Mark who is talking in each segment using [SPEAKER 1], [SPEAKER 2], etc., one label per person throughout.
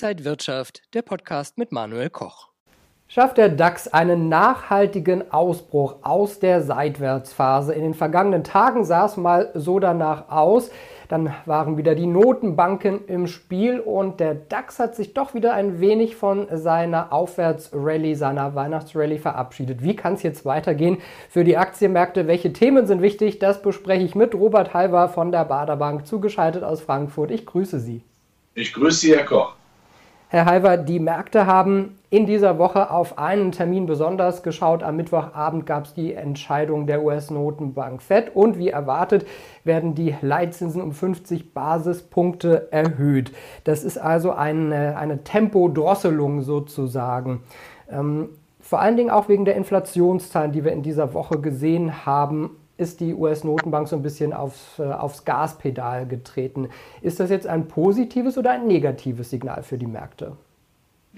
[SPEAKER 1] Inside Wirtschaft, der Podcast mit Manuel Koch.
[SPEAKER 2] Schafft der DAX einen nachhaltigen Ausbruch aus der Seitwärtsphase? In den vergangenen Tagen sah es mal so danach aus. Dann waren wieder die Notenbanken im Spiel und der DAX hat sich doch wieder ein wenig von seiner Aufwärtsrallye, seiner Weihnachtsrallye verabschiedet. Wie kann es jetzt weitergehen für die Aktienmärkte? Welche Themen sind wichtig? Das bespreche ich mit Robert Halver von der Baderbank, zugeschaltet aus Frankfurt. Ich grüße Sie.
[SPEAKER 3] Ich grüße Sie, Herr Koch.
[SPEAKER 2] Herr Halver, die Märkte haben in dieser Woche auf einen Termin besonders geschaut. Am Mittwochabend gab es die Entscheidung der US-Notenbank Fed und wie erwartet werden die Leitzinsen um 50 Basispunkte erhöht. Das ist also eine, eine Tempodrosselung sozusagen. Ähm, vor allen Dingen auch wegen der Inflationszahlen, die wir in dieser Woche gesehen haben ist die US-Notenbank so ein bisschen aufs, äh, aufs Gaspedal getreten. Ist das jetzt ein positives oder ein negatives Signal für die Märkte?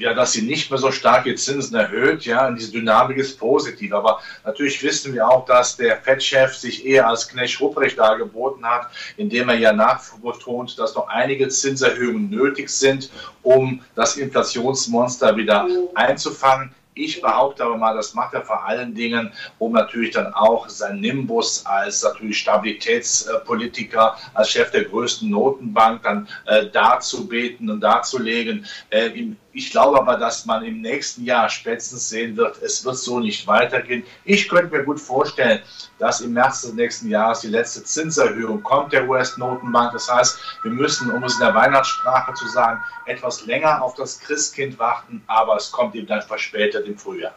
[SPEAKER 3] ja, dass sie nicht mehr so starke Zinsen erhöht, ja, und diese Dynamik ist positiv. Aber natürlich wissen wir auch, dass der Fed-Chef sich eher als Knecht Ruprecht dargeboten hat, indem er ja nachbetont, dass noch einige Zinserhöhungen nötig sind, um das Inflationsmonster wieder einzufangen. Ich behaupte aber mal, das macht er vor allen Dingen, um natürlich dann auch sein Nimbus als natürlich Stabilitätspolitiker, als Chef der größten Notenbank dann äh, darzubeten und darzulegen. Äh, ich glaube aber, dass man im nächsten Jahr spätestens sehen wird, es wird so nicht weitergehen. Ich könnte mir gut vorstellen, dass im März des nächsten Jahres die letzte Zinserhöhung kommt der US-Notenbank. Das heißt, wir müssen, um es in der Weihnachtssprache zu sagen, etwas länger auf das Christkind warten, aber es kommt eben dann verspätet im Frühjahr.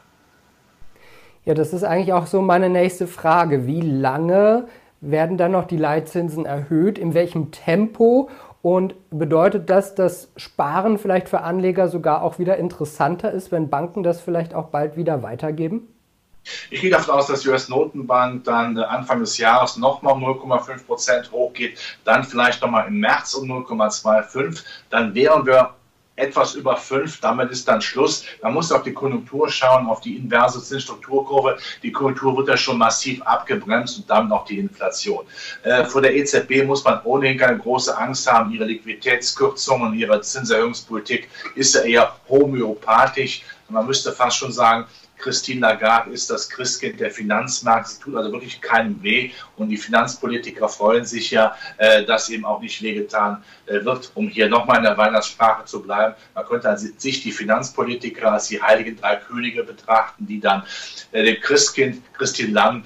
[SPEAKER 2] Ja, das ist eigentlich auch so meine nächste Frage. Wie lange werden dann noch die Leitzinsen erhöht? In welchem Tempo? Und bedeutet das, dass Sparen vielleicht für Anleger sogar auch wieder interessanter ist, wenn Banken das vielleicht auch bald wieder weitergeben?
[SPEAKER 3] Ich gehe davon aus, dass die US-Notenbank dann äh, Anfang des Jahres nochmal 0,5 Prozent hochgeht, dann vielleicht nochmal im März um 0,25. Dann wären wir etwas über fünf, damit ist dann Schluss. Man muss auf die Konjunktur schauen, auf die inverse Zinsstrukturkurve. Die Konjunktur wird ja schon massiv abgebremst und dann noch die Inflation. Äh, vor der EZB muss man ohnehin keine große Angst haben. Ihre Liquiditätskürzungen und ihre Zinserhöhungspolitik ist ja eher homöopathisch. Man müsste fast schon sagen, Christine Lagarde ist das Christkind der Finanzmärkte. Sie tut also wirklich keinem weh. Und die Finanzpolitiker freuen sich ja, äh, dass eben auch nicht wehgetan äh, wird, um hier nochmal in der Weihnachtssprache zu bleiben. Man könnte also sich die Finanzpolitiker als die heiligen drei Könige betrachten, die dann äh, dem Christkind, Christine Lang,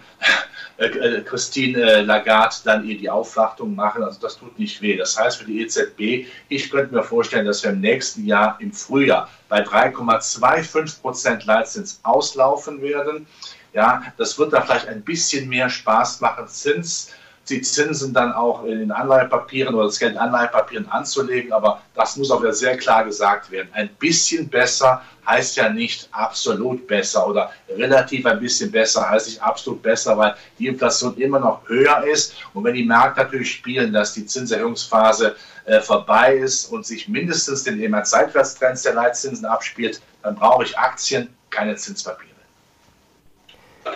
[SPEAKER 3] Christine Lagarde dann ihr die Aufwartung machen. Also das tut nicht weh. Das heißt für die EZB, ich könnte mir vorstellen, dass wir im nächsten Jahr im Frühjahr bei 3,25 Prozent Leitzins auslaufen werden. Ja, das wird da vielleicht ein bisschen mehr Spaß machen, Zins, die Zinsen dann auch in den Anleihepapieren oder das Geld in Anleihepapieren anzulegen. Aber das muss auch wieder sehr klar gesagt werden. Ein bisschen besser heißt ja nicht absolut besser oder relativ ein bisschen besser heißt nicht absolut besser, weil die Inflation immer noch höher ist. Und wenn die Märkte natürlich spielen, dass die Zinserhöhungsphase äh, vorbei ist und sich mindestens den immer Seitwärtstrends der Leitzinsen abspielt, dann brauche ich Aktien, keine Zinspapiere.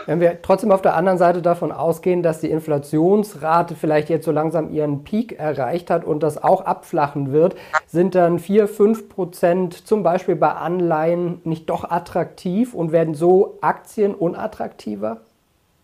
[SPEAKER 2] Wenn wir trotzdem auf der anderen Seite davon ausgehen, dass die Inflationsrate vielleicht jetzt so langsam ihren Peak erreicht hat und das auch abflachen wird, sind dann 4, 5 Prozent zum Beispiel bei Anleihen nicht doch attraktiv und werden so Aktien unattraktiver?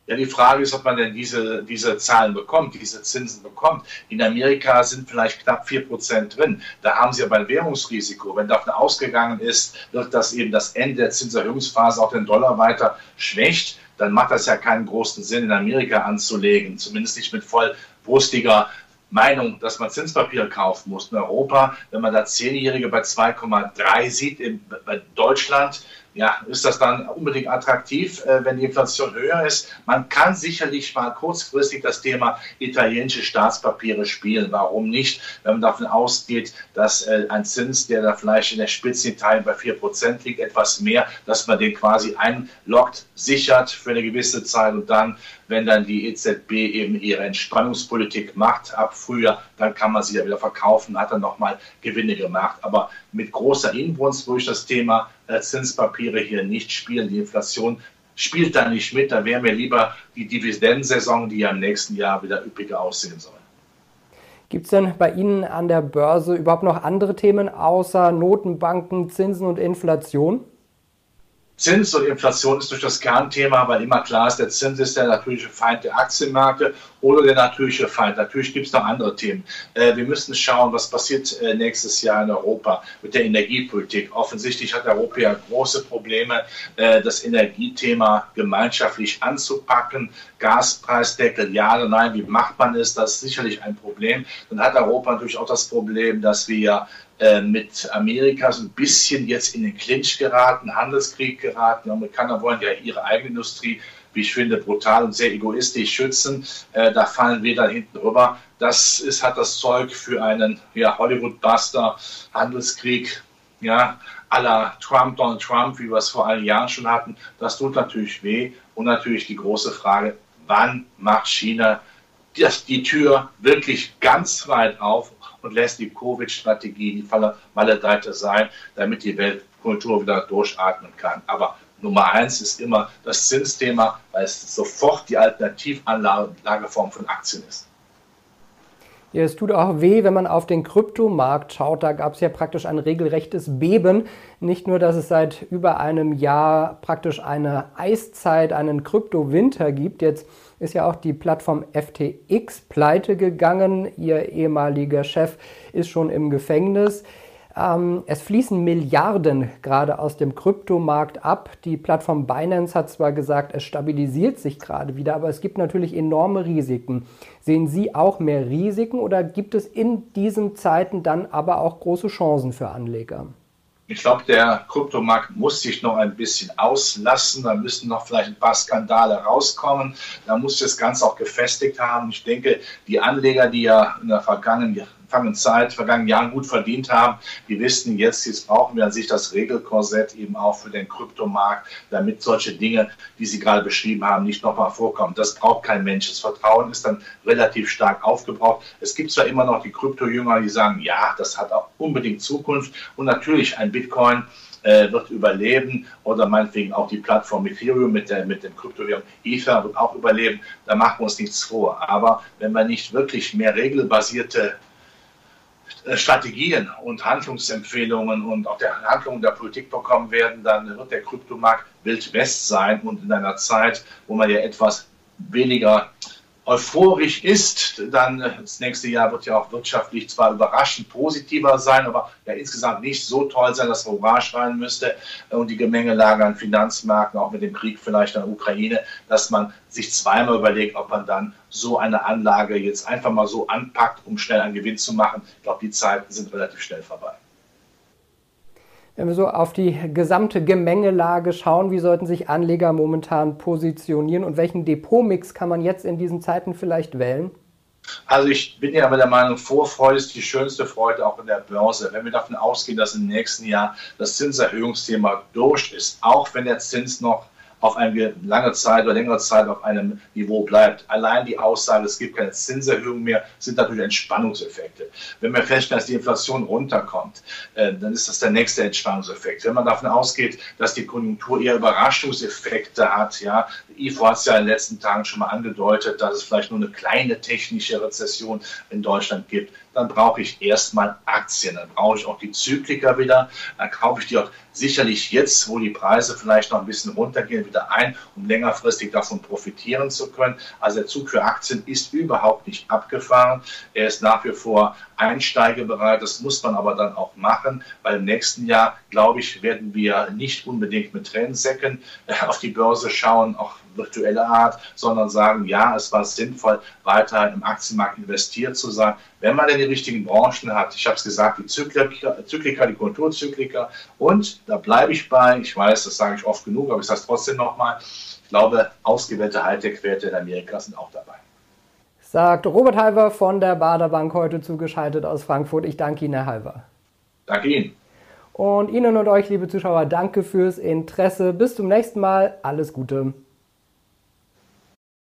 [SPEAKER 3] Ja, die Frage ist, ob man denn diese, diese Zahlen bekommt, diese Zinsen bekommt. In Amerika sind vielleicht knapp 4% drin. Da haben sie aber ein Währungsrisiko. Wenn davon ausgegangen ist, wird das eben das Ende der Zinserhöhungsphase auch den Dollar weiter schwächt, dann macht das ja keinen großen Sinn, in Amerika anzulegen. Zumindest nicht mit vollbrustiger Meinung, dass man Zinspapiere kaufen muss. In Europa, wenn man da Zehnjährige bei 2,3 sieht, in, bei Deutschland ja, ist das dann unbedingt attraktiv, äh, wenn die Inflation höher ist? Man kann sicherlich mal kurzfristig das Thema italienische Staatspapiere spielen. Warum nicht? Wenn man davon ausgeht, dass äh, ein Zins, der da vielleicht in der Spitze Italien bei 4% liegt, etwas mehr, dass man den quasi einloggt, sichert für eine gewisse Zeit und dann, wenn dann die EZB eben ihre Entspannungspolitik macht ab Frühjahr, dann kann man sie ja wieder verkaufen, hat dann nochmal Gewinne gemacht. Aber mit großer Inbrunst ich das Thema Zinspapiere hier nicht spielen. Die Inflation spielt da nicht mit. Da wäre mir lieber die Dividendensaison, die ja im nächsten Jahr wieder üppiger aussehen soll.
[SPEAKER 2] Gibt es denn bei Ihnen an der Börse überhaupt noch andere Themen außer Notenbanken, Zinsen und Inflation?
[SPEAKER 3] Zins und Inflation ist durch das Kernthema, weil immer klar ist, der Zins ist der natürliche Feind der Aktienmärkte oder der natürliche Feind. Natürlich gibt es noch andere Themen. Äh, wir müssen schauen, was passiert äh, nächstes Jahr in Europa mit der Energiepolitik. Offensichtlich hat Europa ja große Probleme, äh, das Energiethema gemeinschaftlich anzupacken. Gaspreisdeckel, ja oder nein, wie macht man es? Das ist sicherlich ein Problem. Dann hat Europa natürlich auch das Problem, dass wir äh, mit Amerika so ein bisschen jetzt in den Clinch geraten, Handelskrieg geraten. Die Amerikaner wollen ja ihre eigene Industrie, wie ich finde, brutal und sehr egoistisch schützen. Äh, da fallen wir dann hinten rüber. Das ist, hat das Zeug für einen ja, Hollywood-Buster, Handelskrieg, ja, à la Trump, Donald Trump, wie wir es vor einigen Jahren schon hatten. Das tut natürlich weh. Und natürlich die große Frage, wann macht China die Tür wirklich ganz weit auf und lässt die Covid-Strategie die Maledeite sein, damit die Weltkultur wieder durchatmen kann. Aber Nummer eins ist immer das Zinsthema, weil es sofort die Alternativanlageform von Aktien ist.
[SPEAKER 2] Ja, es tut auch weh, wenn man auf den Kryptomarkt schaut. Da gab es ja praktisch ein regelrechtes Beben. Nicht nur, dass es seit über einem Jahr praktisch eine Eiszeit, einen Kryptowinter gibt. Jetzt ist ja auch die Plattform FTX pleite gegangen. Ihr ehemaliger Chef ist schon im Gefängnis. Ähm, es fließen Milliarden gerade aus dem Kryptomarkt ab. Die Plattform Binance hat zwar gesagt, es stabilisiert sich gerade wieder, aber es gibt natürlich enorme Risiken. Sehen Sie auch mehr Risiken oder gibt es in diesen Zeiten dann aber auch große Chancen für Anleger?
[SPEAKER 3] Ich glaube, der Kryptomarkt muss sich noch ein bisschen auslassen. Da müssen noch vielleicht ein paar Skandale rauskommen. Da muss das Ganze auch gefestigt haben. Ich denke, die Anleger, die ja in der vergangenen vergangenen Zeit, vergangenen Jahren gut verdient haben, die wissen jetzt, jetzt brauchen wir an sich das Regelkorsett eben auch für den Kryptomarkt, damit solche Dinge, die Sie gerade beschrieben haben, nicht nochmal vorkommen. Das braucht kein Mensch. Das Vertrauen ist dann relativ stark aufgebraucht. Es gibt zwar immer noch die Kryptojünger, die sagen, ja, das hat auch unbedingt Zukunft und natürlich ein Bitcoin äh, wird überleben oder meinetwegen auch die Plattform Ethereum mit, der, mit dem Kryptowährung Ether wird auch überleben. Da machen wir uns nichts vor. Aber wenn wir nicht wirklich mehr regelbasierte Strategien und Handlungsempfehlungen und auch der Handlungen der Politik bekommen werden, dann wird der Kryptomarkt Wild West sein und in einer Zeit, wo man ja etwas weniger euphorisch ist, dann das nächste Jahr wird ja auch wirtschaftlich zwar überraschend positiver sein, aber ja insgesamt nicht so toll sein, dass man Hurra schreien müsste und die Gemengelage an Finanzmärkten, auch mit dem Krieg vielleicht in der Ukraine, dass man sich zweimal überlegt, ob man dann so eine Anlage jetzt einfach mal so anpackt, um schnell einen Gewinn zu machen. Ich glaube, die Zeiten sind relativ schnell vorbei.
[SPEAKER 2] Wenn wir so auf die gesamte Gemengelage schauen, wie sollten sich Anleger momentan positionieren und welchen Depotmix kann man jetzt in diesen Zeiten vielleicht wählen?
[SPEAKER 3] Also ich bin ja der Meinung, Vorfreude ist die schönste Freude auch in der Börse. Wenn wir davon ausgehen, dass im nächsten Jahr das Zinserhöhungsthema durch ist, auch wenn der Zins noch auf eine lange Zeit oder längere Zeit auf einem Niveau bleibt. Allein die Aussage, es gibt keine Zinserhöhung mehr, sind natürlich Entspannungseffekte. Wenn wir feststellen, dass die Inflation runterkommt, äh, dann ist das der nächste Entspannungseffekt. Wenn man davon ausgeht, dass die Konjunktur eher Überraschungseffekte hat, ja, IFO hat es ja in den letzten Tagen schon mal angedeutet, dass es vielleicht nur eine kleine technische Rezession in Deutschland gibt, dann brauche ich erstmal Aktien. Dann brauche ich auch die Zykliker wieder. Dann kaufe ich die auch sicherlich jetzt, wo die Preise vielleicht noch ein bisschen runtergehen, wieder ein, um längerfristig davon profitieren zu können. Also der Zug für Aktien ist überhaupt nicht abgefahren. Er ist nach wie vor einsteigebereit. Das muss man aber dann auch machen, weil im nächsten Jahr, glaube ich, werden wir nicht unbedingt mit Tränensäcken auf die Börse schauen, auch virtuelle Art, sondern sagen, ja, es war sinnvoll, weiter im Aktienmarkt investiert zu sein, wenn man denn die richtigen Branchen hat. Ich habe es gesagt, die Zykliker, Zykliker, die Kulturzykliker und da bleibe ich bei, ich weiß, das sage ich oft genug, aber ich sage es trotzdem nochmal, ich glaube, ausgewählte Hightech-Werte in Amerika sind auch dabei.
[SPEAKER 2] Sagt Robert Halver von der Baderbank heute zugeschaltet aus Frankfurt. Ich danke Ihnen, Herr Halver.
[SPEAKER 3] Danke Ihnen.
[SPEAKER 2] Und Ihnen und euch, liebe Zuschauer, danke fürs Interesse. Bis zum nächsten Mal. Alles Gute.